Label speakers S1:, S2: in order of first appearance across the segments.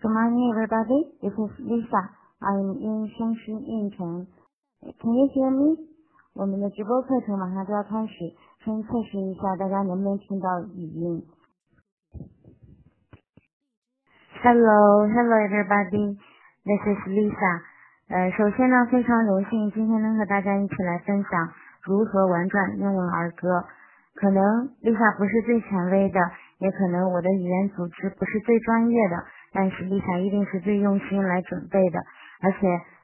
S1: Good morning, everybody. This is Lisa. I'm in Shanshan, Yincheng. Can you hear me? 我们的直播课程马上就要开始，先测试一下大家能不能听到语音。Hello, hello, everybody. This is Lisa. 呃，首先呢，非常荣幸今天能和大家一起来分享如何玩转英文儿歌。可能 Lisa 不是最权威的，也可能我的语言组织不是最专业的。但是丽莎一定是最用心来准备的，而且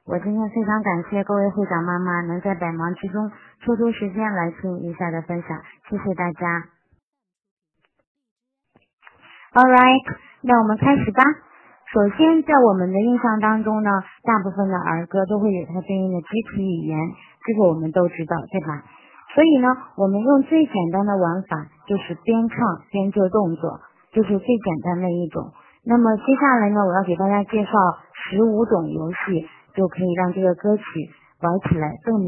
S1: 我今天非常感谢各位会长妈妈能在百忙之中抽出时间来听丽莎的分享，谢谢大家。All right，那我们开始吧。首先，在我们的印象当中呢，大部分的儿歌都会有它对应的肢体语言，这个我们都知道，对吧？所以呢，我们用最简单的玩法，就是边唱边做动作，就是最简单的一种。那么接下来呢，我要给大家介绍十五种游戏，就可以让这个歌曲玩起来更美。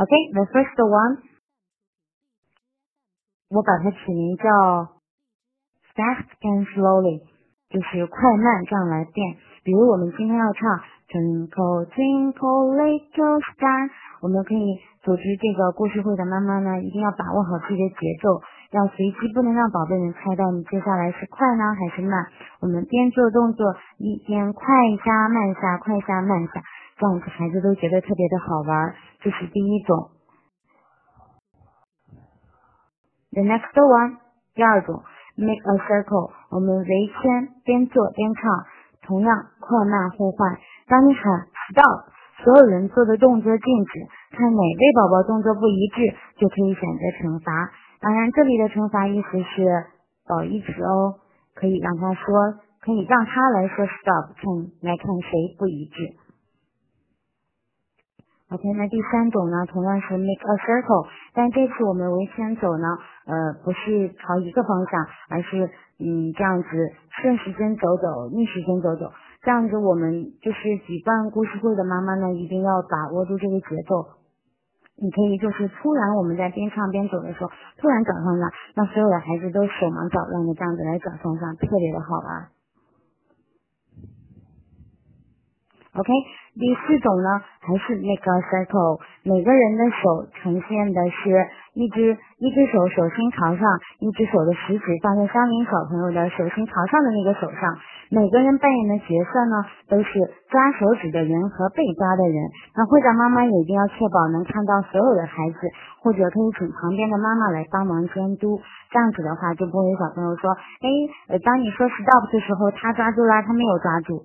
S1: OK，the first one，我把它起名叫 fast and slowly，就是快慢这样来变。比如我们今天要唱 Twinkle Twinkle Little Star，我们可以组织这个故事会的妈妈呢，一定要把握好自己的节奏。要随机，不能让宝贝们猜到你接下来是快呢还是慢。我们边做动作一边快下慢下，快下慢下，这样子孩子都觉得特别的好玩。这是第一种。The next one，第二种，make a circle，我们围圈，边做边唱，同样快慢互换。当你喊 stop，所有人做的动作静止，看哪位宝宝动作不一致，就可以选择惩罚。当然，这里的惩罚意思是褒义词哦，可以让他说，可以让他来说 stop，看来看谁不一致。OK，那第三种呢，同样是 make a circle，但这次我们围圈走呢，呃，不是朝一个方向，而是嗯这样子顺时针走走，逆时针走走，这样子我们就是举办故事会的妈妈呢，一定要把握住这个节奏。你可以就是突然我们在边唱边走的时候，突然转方向，让所有的孩子都手忙脚乱的这样子来转方向，特别的好玩。OK，第四种呢，还是那个 circle，每个人的手呈现的是一只一只手手心朝上，一只手的食指放在相邻小朋友的手心朝上的那个手上。每个人扮演的角色呢，都是抓手指的人和被抓的人。那会长妈妈也一定要确保能看到所有的孩子，或者可以请旁边的妈妈来帮忙监督。这样子的话，就不会有小朋友说，哎，当你说 stop 的时候，他抓住了，他没有抓住。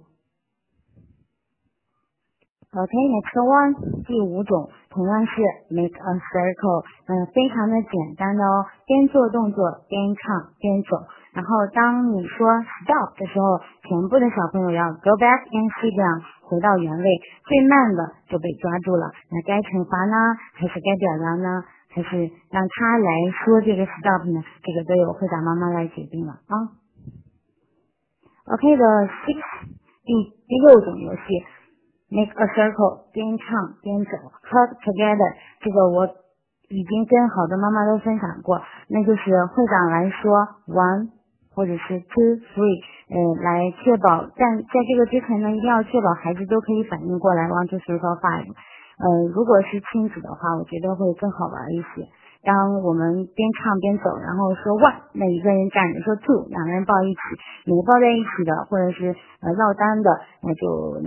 S1: OK，next one，第五种同样是 make a circle，嗯，非常的简单的哦，边做动作边唱边走，然后当你说 stop 的时候，全部的小朋友要 go back and sit down，回到原位，最慢的就被抓住了，那该惩罚呢，还是该表扬呢，还是让他来说这个 stop 呢？这个都由会长妈妈来决定了啊。OK，the six，第第六种游戏。Make a circle，边唱边走，cut together。这个我已经跟好多妈妈都分享过，那就是会长来说 one 或者是 two three，呃，来确保，但在这个之前呢，一定要确保孩子都可以反应过来 one two three four five。呃，如果是亲子的话，我觉得会更好玩一些。当我们边唱边走，然后说 one，那一个人站着说 two，两个人抱一起，没抱在一起的，或者是呃落单的，那就。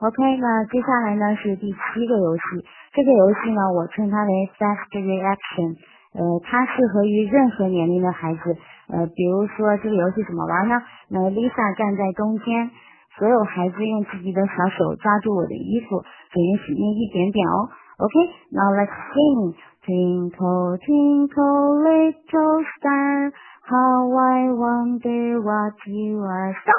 S1: OK，那接下来呢是第七个游戏。这个游戏呢，我称它为 Fast Reaction。呃，它适合于任何年龄的孩子。呃，比如说这个游戏怎么玩呢？那 Lisa 站在中间，所有孩子用自己的小手抓住我的衣服，只允许捏一点点哦。OK，now let's sing Twinkle Twinkle Little Star, How I wonder what you are. so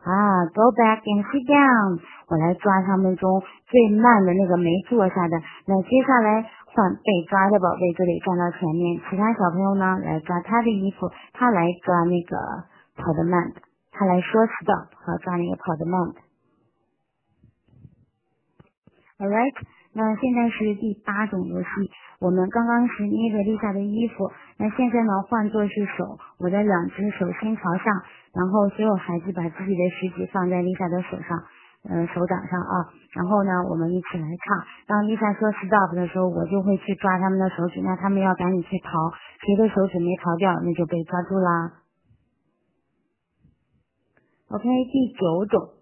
S1: 啊，Go back and sit down。我来抓他们中最慢的那个没坐下的。那接下来换被抓的宝贝这里站到前面，其他小朋友呢来抓他的衣服，他来抓那个跑得慢的，他来说 stop 和抓那个跑得慢的。All right，那现在是第八种游戏，我们刚刚是捏着 Lisa 的衣服，那现在呢换作是手，我的两只手心朝上，然后所有孩子把自己的食指放在 Lisa 的手上，呃手掌上啊，然后呢我们一起来唱，当 Lisa 说 stop 的时候，我就会去抓他们的手指，那他们要赶紧去逃，谁的手指没逃掉，那就被抓住啦。OK，第九种。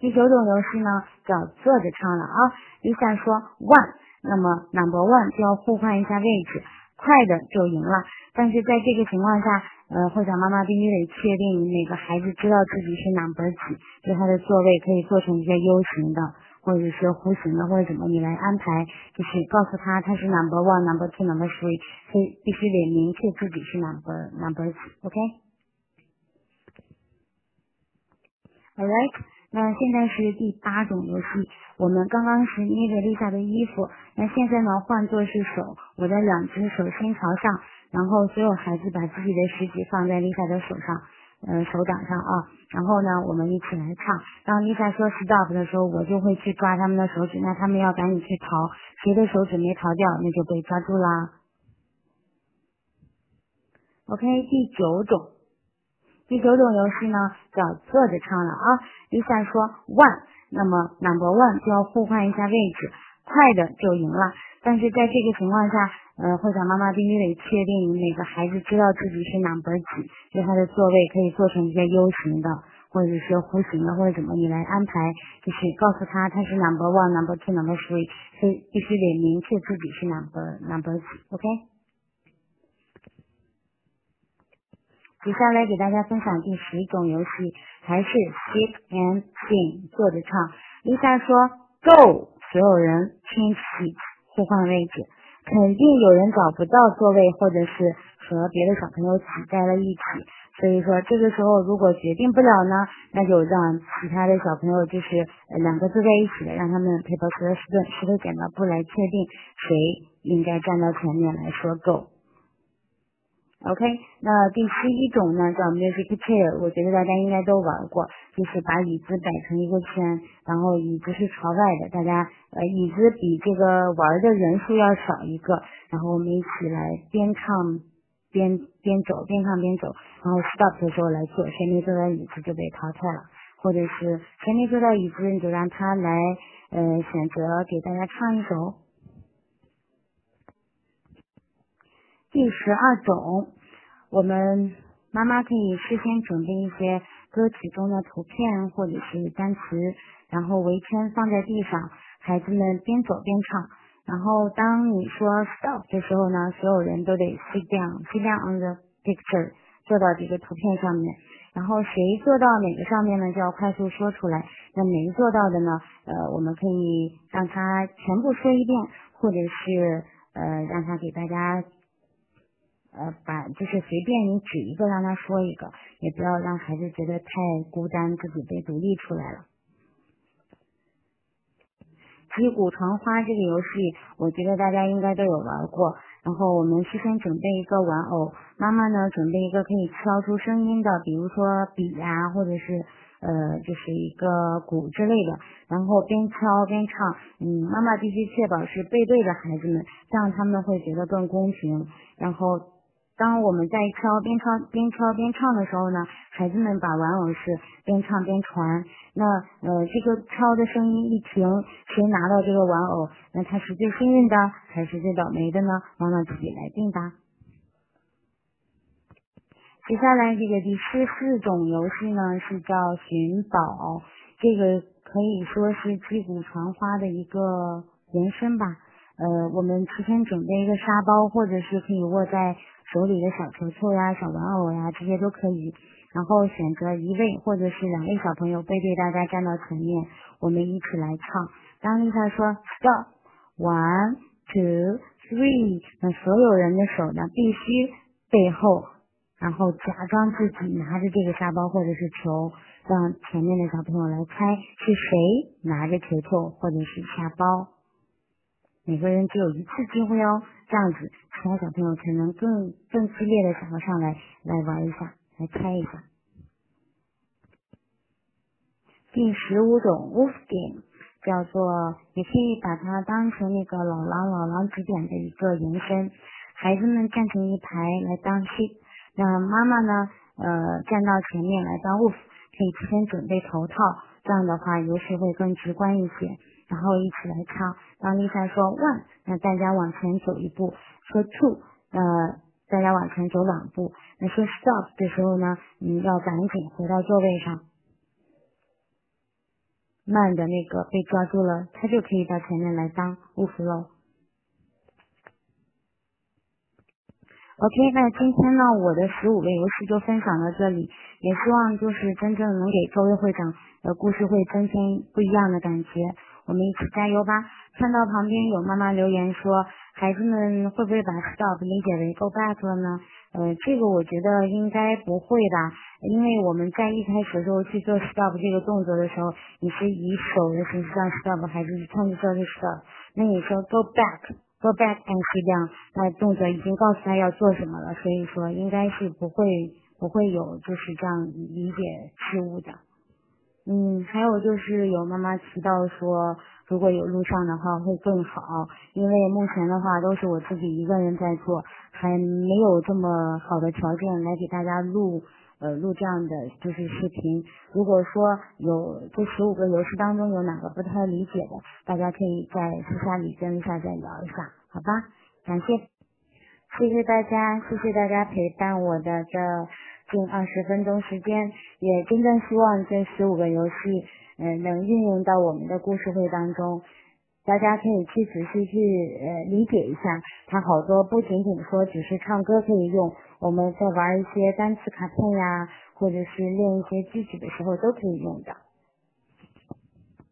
S1: 第九种游戏呢，叫坐着唱了啊。Lisa 说 one，那么 number one 就要互换一下位置，快的就赢了。但是在这个情况下，呃，会长妈妈必须得确定哪个孩子知道自己是 number 几，就他的座位可以做成一个 U 型的，或者是弧形的，或者怎么你来安排，就是告诉他他是 number one，number two，number three，所以必须得明确自己是 number number 几，OK？Alright。那现在是第八种游戏，我们刚刚是捏着 Lisa 的衣服，那现在呢换作是手，我的两只手心朝上，然后所有孩子把自己的食指放在 Lisa 的手上，呃手掌上啊，然后呢我们一起来唱，当 Lisa 说 stop 的时候，我就会去抓他们的手指，那他们要赶紧去逃，谁的手指没逃掉，那就被抓住啦。OK，第九种。第九种游戏呢，叫坐着唱了啊。Lisa 说 one，那么 number one 就要互换一下位置，快的就赢了。但是在这个情况下，呃，会长妈妈必须得确定哪个孩子知道自己是 number 几，就他的座位可以做成一个 U 型的，或者是弧形的，或者怎么你来安排，就是告诉他他是 number one，number two，number three，所以必须得明确自己是 number number 几，OK。接下来给大家分享第十种游戏，还是 sit and sing 坐着唱。Lisa 说 Go，所有人听起互换位置。肯定有人找不到座位，或者是和别的小朋友挤在了一起。所以说这个时候如果决定不了呢，那就让其他的小朋友就是两个坐在一起的，让他们 paper scissors 石头剪刀布来确定谁应该站到前面来说 Go。OK，那第十一种呢叫 music chair，我觉得大家应该都玩过，就是把椅子摆成一个圈，然后椅子是朝外的，大家呃椅子比这个玩的人数要少一个，然后我们一起来边唱边边走，边唱边走，然后 stop 的时候来坐，谁没坐到椅子就被淘汰了，或者是谁没坐到椅子，你就让他来呃选择给大家唱一首。第十二种，我们妈妈可以事先准备一些歌曲中的图片或者是单词，然后围圈放在地上，孩子们边走边唱。然后当你说 stop 的时候呢，所有人都得 sit down，sit down on the picture，坐到这个图片上面。然后谁坐到哪个上面呢，就要快速说出来。那没做到的呢，呃，我们可以让他全部说一遍，或者是呃让他给大家。呃，把就是随便你指一个让他说一个，也不要让孩子觉得太孤单，自己被独立出来了。击鼓传花这个游戏，我觉得大家应该都有玩过。然后我们事先准备一个玩偶，妈妈呢准备一个可以敲出声音的，比如说笔呀，或者是呃就是一个鼓之类的。然后边敲边唱，嗯，妈妈必须确保是背对着孩子们，这样他们会觉得更公平。然后。当我们在敲边敲边敲边唱的时候呢，孩子们把玩偶是边唱边传。那呃，这个敲的声音一停，谁拿到这个玩偶，那他是最幸运的还是最倒霉的呢？妈妈自己来定吧。接下来这个第十四种游戏呢是叫寻宝，这个可以说是击鼓传花的一个延伸吧。呃，我们提前准备一个沙包，或者是可以握在。手里的小球球呀、小玩偶呀，这些都可以。然后选择一位或者是两位小朋友背对大家站到前面，我们一起来唱。当丽莎说 stop，one two three，那所有人的手呢必须背后，然后假装自己拿着这个沙包或者是球，让前面的小朋友来猜是谁拿着球球或者是沙包。每个人只有一次机会哦，这样子其他小朋友才能更更激烈的想要上来来玩一下，来猜一下。第十五种 wolf game，叫做，也可以把它当成那个老狼老狼指点的一个延伸。孩子们站成一排来当 sheep，那妈妈呢，呃，站到前面来当 wolf，可以提前准备头套，这样的话游戏会更直观一些。然后一起来唱，当 Lisa 说 one，那大家往前走一步；说 two，呃，大家往前走两步。那说 stop 的时候呢，嗯，要赶紧回到座位上。慢的那个被抓住了，他就可以到前面来当务夫喽。OK，那今天呢，我的十五个游戏就分享到这里，也希望就是真正能给各位会长的故事会增添不一样的感觉。我们一起加油吧！看到旁边有妈妈留言说，孩子们会不会把 stop 理解为 go back 了呢？呃，这个我觉得应该不会吧，因为我们在一开始的时候去做 stop 这个动作的时候，你是以手的形式上 stop，还是唱着歌的 stop？那你说 go back，go back and sit down，那动作已经告诉他要做什么了，所以说应该是不会不会有就是这样理解失误的。嗯，还有就是有妈妈提到说，如果有录像的话会更好，因为目前的话都是我自己一个人在做，还没有这么好的条件来给大家录呃录这样的就是视频。如果说有这十五个游戏当中有哪个不太理解的，大家可以在私下里跟一下再聊一下，好吧？感谢，谢谢大家，谢谢大家陪伴我的这。近二十分钟时间，也真正希望这十五个游戏，嗯，能运用到我们的故事会当中。大家可以去仔细去呃理解一下，它好多不仅仅说只是唱歌可以用，我们在玩一些单词卡片呀，或者是练一些句子的时候都可以用的。